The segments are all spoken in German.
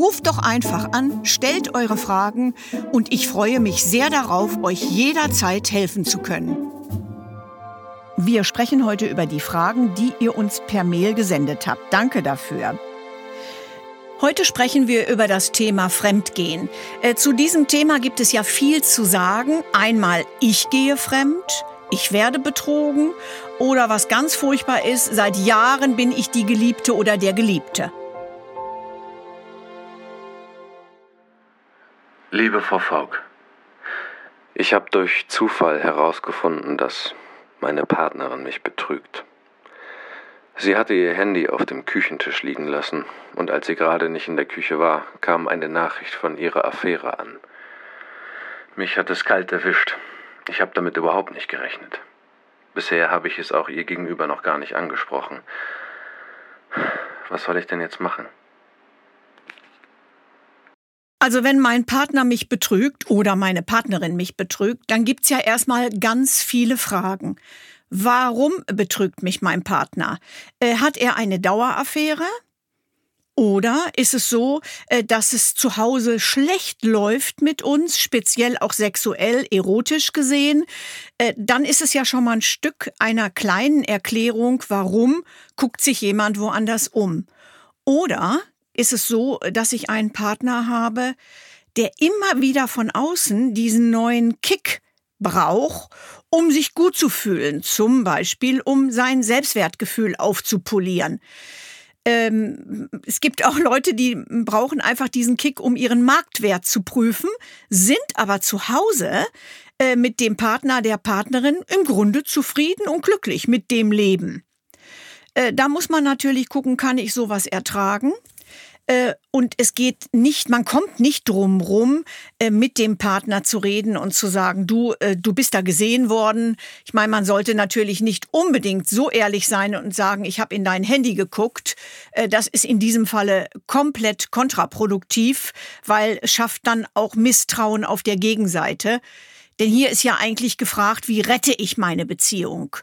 Ruft doch einfach an, stellt eure Fragen und ich freue mich sehr darauf, euch jederzeit helfen zu können. Wir sprechen heute über die Fragen, die ihr uns per Mail gesendet habt. Danke dafür. Heute sprechen wir über das Thema Fremdgehen. Äh, zu diesem Thema gibt es ja viel zu sagen. Einmal, ich gehe fremd, ich werde betrogen oder was ganz furchtbar ist, seit Jahren bin ich die Geliebte oder der Geliebte. Liebe Frau Faulk, ich habe durch Zufall herausgefunden, dass meine Partnerin mich betrügt. Sie hatte ihr Handy auf dem Küchentisch liegen lassen, und als sie gerade nicht in der Küche war, kam eine Nachricht von ihrer Affäre an. Mich hat es kalt erwischt. Ich habe damit überhaupt nicht gerechnet. Bisher habe ich es auch ihr gegenüber noch gar nicht angesprochen. Was soll ich denn jetzt machen? Also wenn mein Partner mich betrügt oder meine Partnerin mich betrügt, dann gibt's ja erstmal ganz viele Fragen. Warum betrügt mich mein Partner? Äh, hat er eine Daueraffäre? Oder ist es so, äh, dass es zu Hause schlecht läuft mit uns, speziell auch sexuell, erotisch gesehen? Äh, dann ist es ja schon mal ein Stück einer kleinen Erklärung, warum guckt sich jemand woanders um. Oder ist es so, dass ich einen Partner habe, der immer wieder von außen diesen neuen Kick braucht um sich gut zu fühlen, zum Beispiel um sein Selbstwertgefühl aufzupolieren. Ähm, es gibt auch Leute, die brauchen einfach diesen Kick, um ihren Marktwert zu prüfen, sind aber zu Hause äh, mit dem Partner, der Partnerin im Grunde zufrieden und glücklich mit dem Leben. Äh, da muss man natürlich gucken, kann ich sowas ertragen? Äh, und es geht nicht, man kommt nicht drum rum, äh, mit dem Partner zu reden und zu sagen, du, äh, du bist da gesehen worden. Ich meine, man sollte natürlich nicht unbedingt so ehrlich sein und sagen, ich habe in dein Handy geguckt. Das ist in diesem Falle komplett kontraproduktiv, weil es schafft dann auch Misstrauen auf der Gegenseite. Denn hier ist ja eigentlich gefragt, wie rette ich meine Beziehung?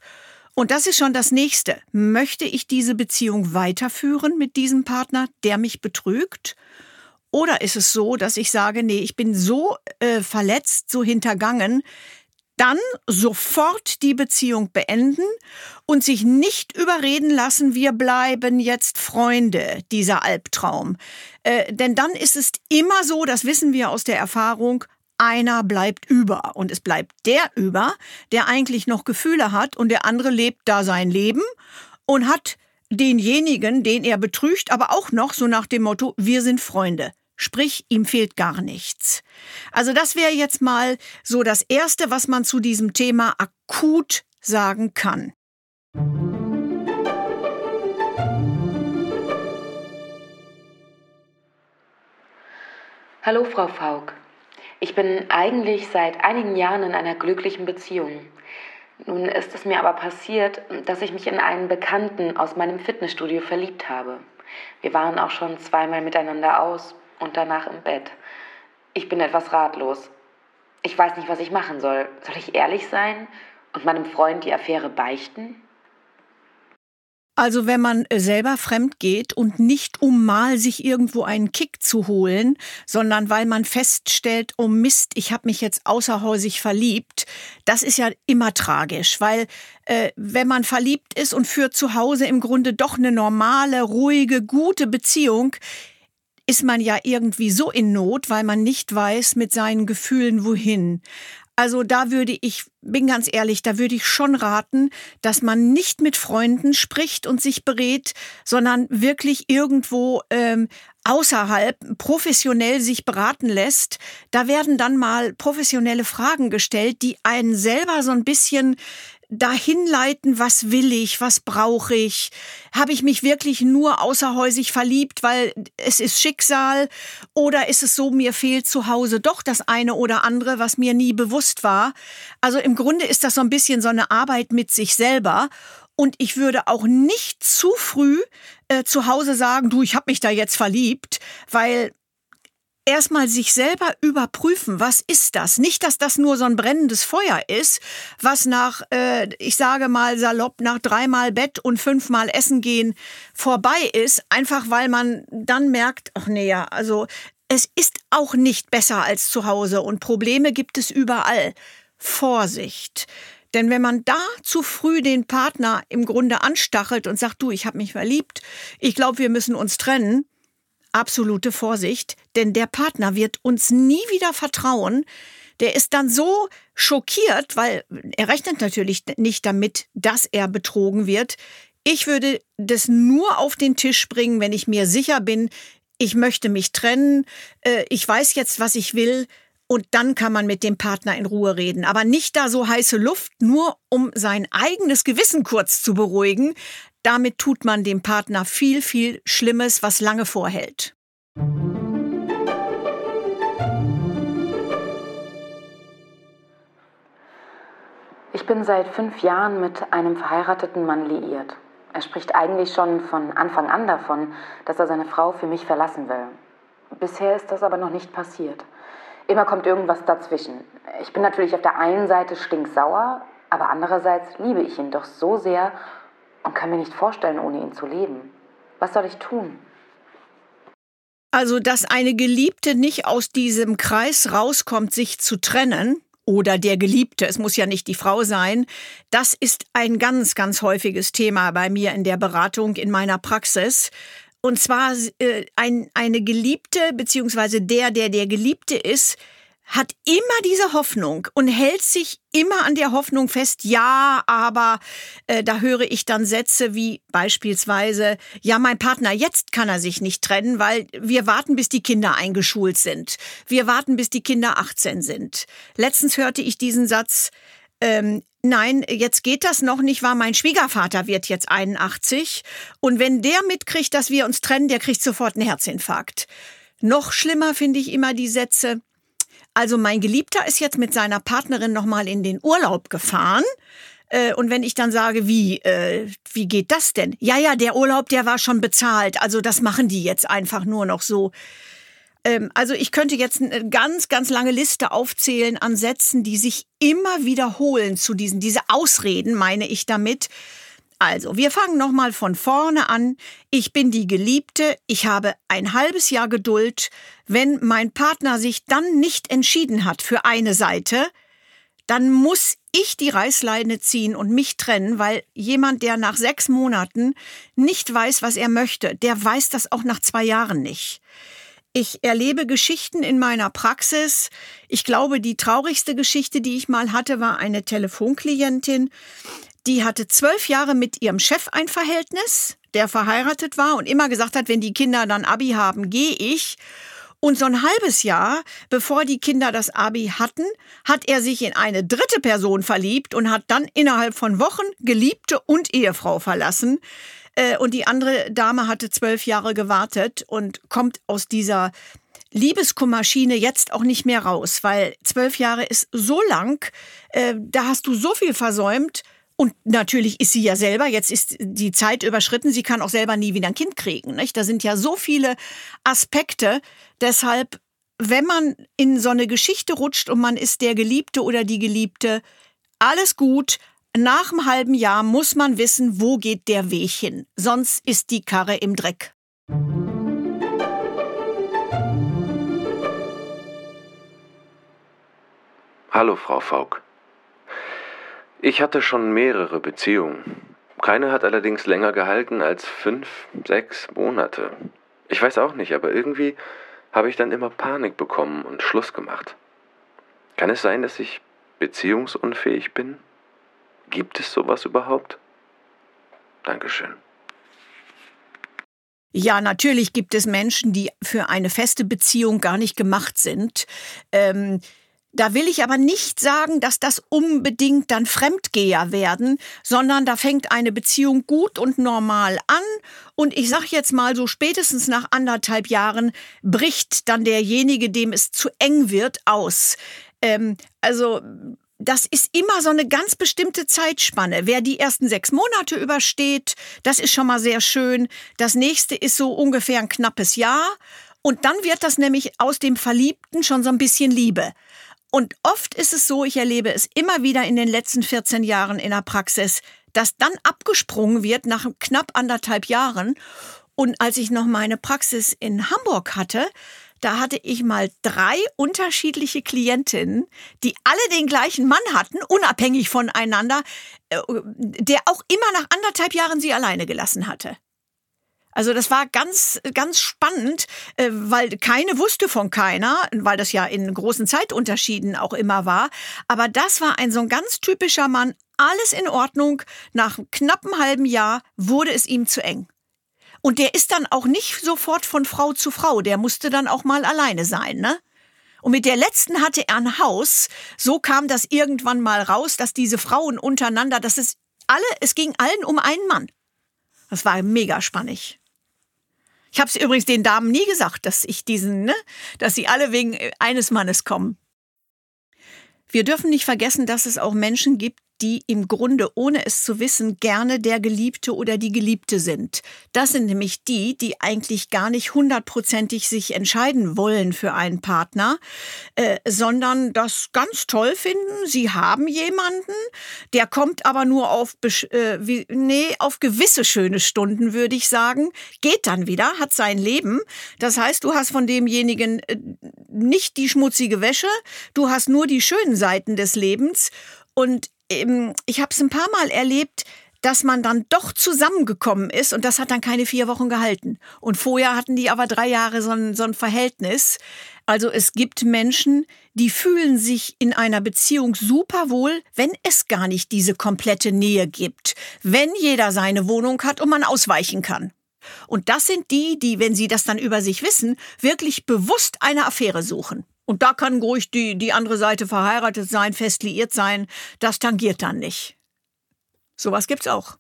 Und das ist schon das nächste. Möchte ich diese Beziehung weiterführen mit diesem Partner, der mich betrügt? Oder ist es so, dass ich sage, nee, ich bin so äh, verletzt, so hintergangen, dann sofort die Beziehung beenden und sich nicht überreden lassen, wir bleiben jetzt Freunde, dieser Albtraum. Äh, denn dann ist es immer so, das wissen wir aus der Erfahrung, einer bleibt über. Und es bleibt der über, der eigentlich noch Gefühle hat und der andere lebt da sein Leben und hat denjenigen, den er betrügt, aber auch noch so nach dem Motto, wir sind Freunde. Sprich, ihm fehlt gar nichts. Also das wäre jetzt mal so das Erste, was man zu diesem Thema akut sagen kann. Hallo Frau Faulk. Ich bin eigentlich seit einigen Jahren in einer glücklichen Beziehung. Nun ist es mir aber passiert, dass ich mich in einen Bekannten aus meinem Fitnessstudio verliebt habe. Wir waren auch schon zweimal miteinander aus und danach im Bett. Ich bin etwas ratlos. Ich weiß nicht, was ich machen soll. Soll ich ehrlich sein und meinem Freund die Affäre beichten? Also wenn man äh, selber fremd geht und nicht um mal sich irgendwo einen Kick zu holen, sondern weil man feststellt, oh Mist, ich habe mich jetzt außerhäusig verliebt, das ist ja immer tragisch, weil äh, wenn man verliebt ist und führt zu Hause im Grunde doch eine normale, ruhige, gute Beziehung, ist man ja irgendwie so in Not, weil man nicht weiß mit seinen Gefühlen wohin. Also da würde ich, bin ganz ehrlich, da würde ich schon raten, dass man nicht mit Freunden spricht und sich berät, sondern wirklich irgendwo ähm, außerhalb professionell sich beraten lässt. Da werden dann mal professionelle Fragen gestellt, die einen selber so ein bisschen dahin leiten, was will ich, was brauche ich? Habe ich mich wirklich nur außerhäusig verliebt, weil es ist Schicksal? Oder ist es so, mir fehlt zu Hause doch das eine oder andere, was mir nie bewusst war? Also im Grunde ist das so ein bisschen so eine Arbeit mit sich selber. Und ich würde auch nicht zu früh äh, zu Hause sagen, du, ich habe mich da jetzt verliebt, weil erstmal sich selber überprüfen, was ist das? Nicht, dass das nur so ein brennendes Feuer ist, was nach, äh, ich sage mal salopp, nach dreimal Bett und fünfmal Essen gehen vorbei ist, einfach weil man dann merkt, ach nee, ja, also es ist auch nicht besser als zu Hause und Probleme gibt es überall. Vorsicht. Denn wenn man da zu früh den Partner im Grunde anstachelt und sagt, du, ich habe mich verliebt, ich glaube, wir müssen uns trennen, absolute Vorsicht, denn der Partner wird uns nie wieder vertrauen. Der ist dann so schockiert, weil er rechnet natürlich nicht damit, dass er betrogen wird. Ich würde das nur auf den Tisch bringen, wenn ich mir sicher bin, ich möchte mich trennen, äh, ich weiß jetzt, was ich will, und dann kann man mit dem Partner in Ruhe reden. Aber nicht da so heiße Luft, nur um sein eigenes Gewissen kurz zu beruhigen. Damit tut man dem Partner viel, viel Schlimmes, was lange vorhält. Ich bin seit fünf Jahren mit einem verheirateten Mann liiert. Er spricht eigentlich schon von Anfang an davon, dass er seine Frau für mich verlassen will. Bisher ist das aber noch nicht passiert. Immer kommt irgendwas dazwischen. Ich bin natürlich auf der einen Seite stinksauer, aber andererseits liebe ich ihn doch so sehr und kann mir nicht vorstellen, ohne ihn zu leben. Was soll ich tun? Also, dass eine Geliebte nicht aus diesem Kreis rauskommt, sich zu trennen, oder der Geliebte, es muss ja nicht die Frau sein, das ist ein ganz, ganz häufiges Thema bei mir in der Beratung, in meiner Praxis. Und zwar äh, ein, eine Geliebte, beziehungsweise der, der der Geliebte ist, hat immer diese Hoffnung und hält sich immer an der Hoffnung fest, ja, aber äh, da höre ich dann Sätze wie beispielsweise, ja, mein Partner, jetzt kann er sich nicht trennen, weil wir warten, bis die Kinder eingeschult sind. Wir warten, bis die Kinder 18 sind. Letztens hörte ich diesen Satz, ähm, nein, jetzt geht das noch nicht, weil mein Schwiegervater wird jetzt 81 und wenn der mitkriegt, dass wir uns trennen, der kriegt sofort einen Herzinfarkt. Noch schlimmer finde ich immer die Sätze, also mein Geliebter ist jetzt mit seiner Partnerin nochmal in den Urlaub gefahren. Äh, und wenn ich dann sage, wie, äh, wie geht das denn? Ja, ja, der Urlaub, der war schon bezahlt. Also das machen die jetzt einfach nur noch so. Ähm, also ich könnte jetzt eine ganz, ganz lange Liste aufzählen an Sätzen, die sich immer wiederholen zu diesen, diese Ausreden meine ich damit. Also, wir fangen nochmal von vorne an. Ich bin die Geliebte, ich habe ein halbes Jahr Geduld. Wenn mein Partner sich dann nicht entschieden hat für eine Seite, dann muss ich die Reißleine ziehen und mich trennen, weil jemand, der nach sechs Monaten nicht weiß, was er möchte, der weiß das auch nach zwei Jahren nicht. Ich erlebe Geschichten in meiner Praxis. Ich glaube, die traurigste Geschichte, die ich mal hatte, war eine Telefonklientin, die hatte zwölf Jahre mit ihrem Chef ein Verhältnis, der verheiratet war und immer gesagt hat, wenn die Kinder dann Abi haben, gehe ich. Und so ein halbes Jahr, bevor die Kinder das Abi hatten, hat er sich in eine dritte Person verliebt und hat dann innerhalb von Wochen Geliebte und Ehefrau verlassen. Äh, und die andere Dame hatte zwölf Jahre gewartet und kommt aus dieser Liebeskummaschine jetzt auch nicht mehr raus, weil zwölf Jahre ist so lang, äh, da hast du so viel versäumt, und natürlich ist sie ja selber, jetzt ist die Zeit überschritten, sie kann auch selber nie wieder ein Kind kriegen. Nicht? Da sind ja so viele Aspekte. Deshalb, wenn man in so eine Geschichte rutscht und man ist der Geliebte oder die Geliebte, alles gut. Nach einem halben Jahr muss man wissen, wo geht der Weg hin. Sonst ist die Karre im Dreck. Hallo, Frau Faulk. Ich hatte schon mehrere Beziehungen. Keine hat allerdings länger gehalten als fünf, sechs Monate. Ich weiß auch nicht, aber irgendwie habe ich dann immer Panik bekommen und Schluss gemacht. Kann es sein, dass ich beziehungsunfähig bin? Gibt es sowas überhaupt? Dankeschön. Ja, natürlich gibt es Menschen, die für eine feste Beziehung gar nicht gemacht sind. Ähm, da will ich aber nicht sagen, dass das unbedingt dann Fremdgeher werden, sondern da fängt eine Beziehung gut und normal an und ich sag jetzt mal so spätestens nach anderthalb Jahren bricht dann derjenige, dem es zu eng wird, aus. Ähm, also das ist immer so eine ganz bestimmte Zeitspanne. Wer die ersten sechs Monate übersteht, das ist schon mal sehr schön. Das nächste ist so ungefähr ein knappes Jahr. Und dann wird das nämlich aus dem Verliebten schon so ein bisschen Liebe. Und oft ist es so, ich erlebe es immer wieder in den letzten 14 Jahren in der Praxis, dass dann abgesprungen wird nach knapp anderthalb Jahren. Und als ich noch meine Praxis in Hamburg hatte, da hatte ich mal drei unterschiedliche Klientinnen, die alle den gleichen Mann hatten, unabhängig voneinander, äh, der auch immer nach anderthalb Jahren sie alleine gelassen hatte. Also das war ganz, ganz spannend, äh, weil keine wusste von keiner, weil das ja in großen Zeitunterschieden auch immer war. Aber das war ein so ein ganz typischer Mann. Alles in Ordnung. Nach knappen halben Jahr wurde es ihm zu eng. Und der ist dann auch nicht sofort von Frau zu Frau, der musste dann auch mal alleine sein, ne? Und mit der letzten hatte er ein Haus. So kam das irgendwann mal raus, dass diese Frauen untereinander, dass es alle, es ging allen um einen Mann. Das war mega spannend. Ich habe es übrigens den Damen nie gesagt, dass ich diesen, ne, dass sie alle wegen eines Mannes kommen. Wir dürfen nicht vergessen, dass es auch Menschen gibt, die im Grunde, ohne es zu wissen, gerne der Geliebte oder die Geliebte sind. Das sind nämlich die, die eigentlich gar nicht hundertprozentig sich entscheiden wollen für einen Partner, äh, sondern das ganz toll finden. Sie haben jemanden, der kommt aber nur auf, äh, wie, nee, auf gewisse schöne Stunden, würde ich sagen, geht dann wieder, hat sein Leben. Das heißt, du hast von demjenigen äh, nicht die schmutzige Wäsche, du hast nur die schönen Seiten des Lebens und ähm, ich habe es ein paar Mal erlebt, dass man dann doch zusammengekommen ist und das hat dann keine vier Wochen gehalten. Und vorher hatten die aber drei Jahre so ein, so ein Verhältnis. Also es gibt Menschen, die fühlen sich in einer Beziehung super wohl, wenn es gar nicht diese komplette Nähe gibt, wenn jeder seine Wohnung hat und man ausweichen kann. Und das sind die, die, wenn sie das dann über sich wissen, wirklich bewusst eine Affäre suchen. Und da kann ruhig die, die andere Seite verheiratet sein, fest liiert sein. Das tangiert dann nicht. Sowas gibt's auch.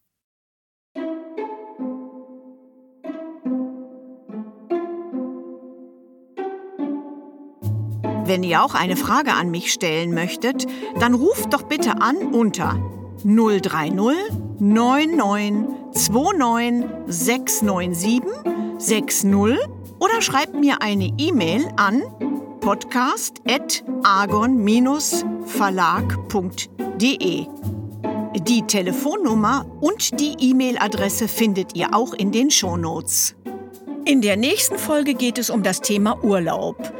Wenn ihr auch eine Frage an mich stellen möchtet, dann ruft doch bitte an unter 030 99 29 697 60 oder schreibt mir eine E-Mail an podcast.argon-verlag.de. Die Telefonnummer und die E-Mail-Adresse findet ihr auch in den Shownotes. In der nächsten Folge geht es um das Thema Urlaub.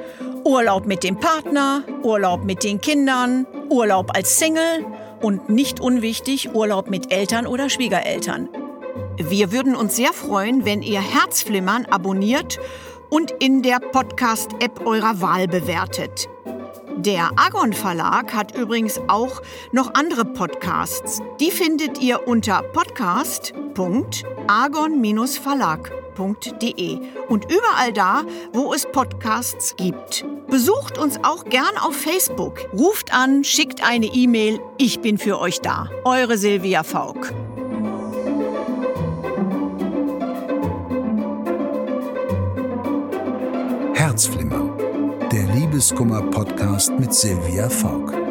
Urlaub mit dem Partner, Urlaub mit den Kindern, Urlaub als Single und nicht unwichtig Urlaub mit Eltern oder Schwiegereltern. Wir würden uns sehr freuen, wenn ihr Herzflimmern abonniert und in der Podcast-App eurer Wahl bewertet. Der Agon Verlag hat übrigens auch noch andere Podcasts. Die findet ihr unter podcast.agon-verlag.de und überall da, wo es Podcasts gibt. Besucht uns auch gern auf Facebook. Ruft an, schickt eine E-Mail. Ich bin für euch da. Eure Silvia Faulk. Herzflimmer, der Liebeskummer-Podcast mit Silvia Faulk.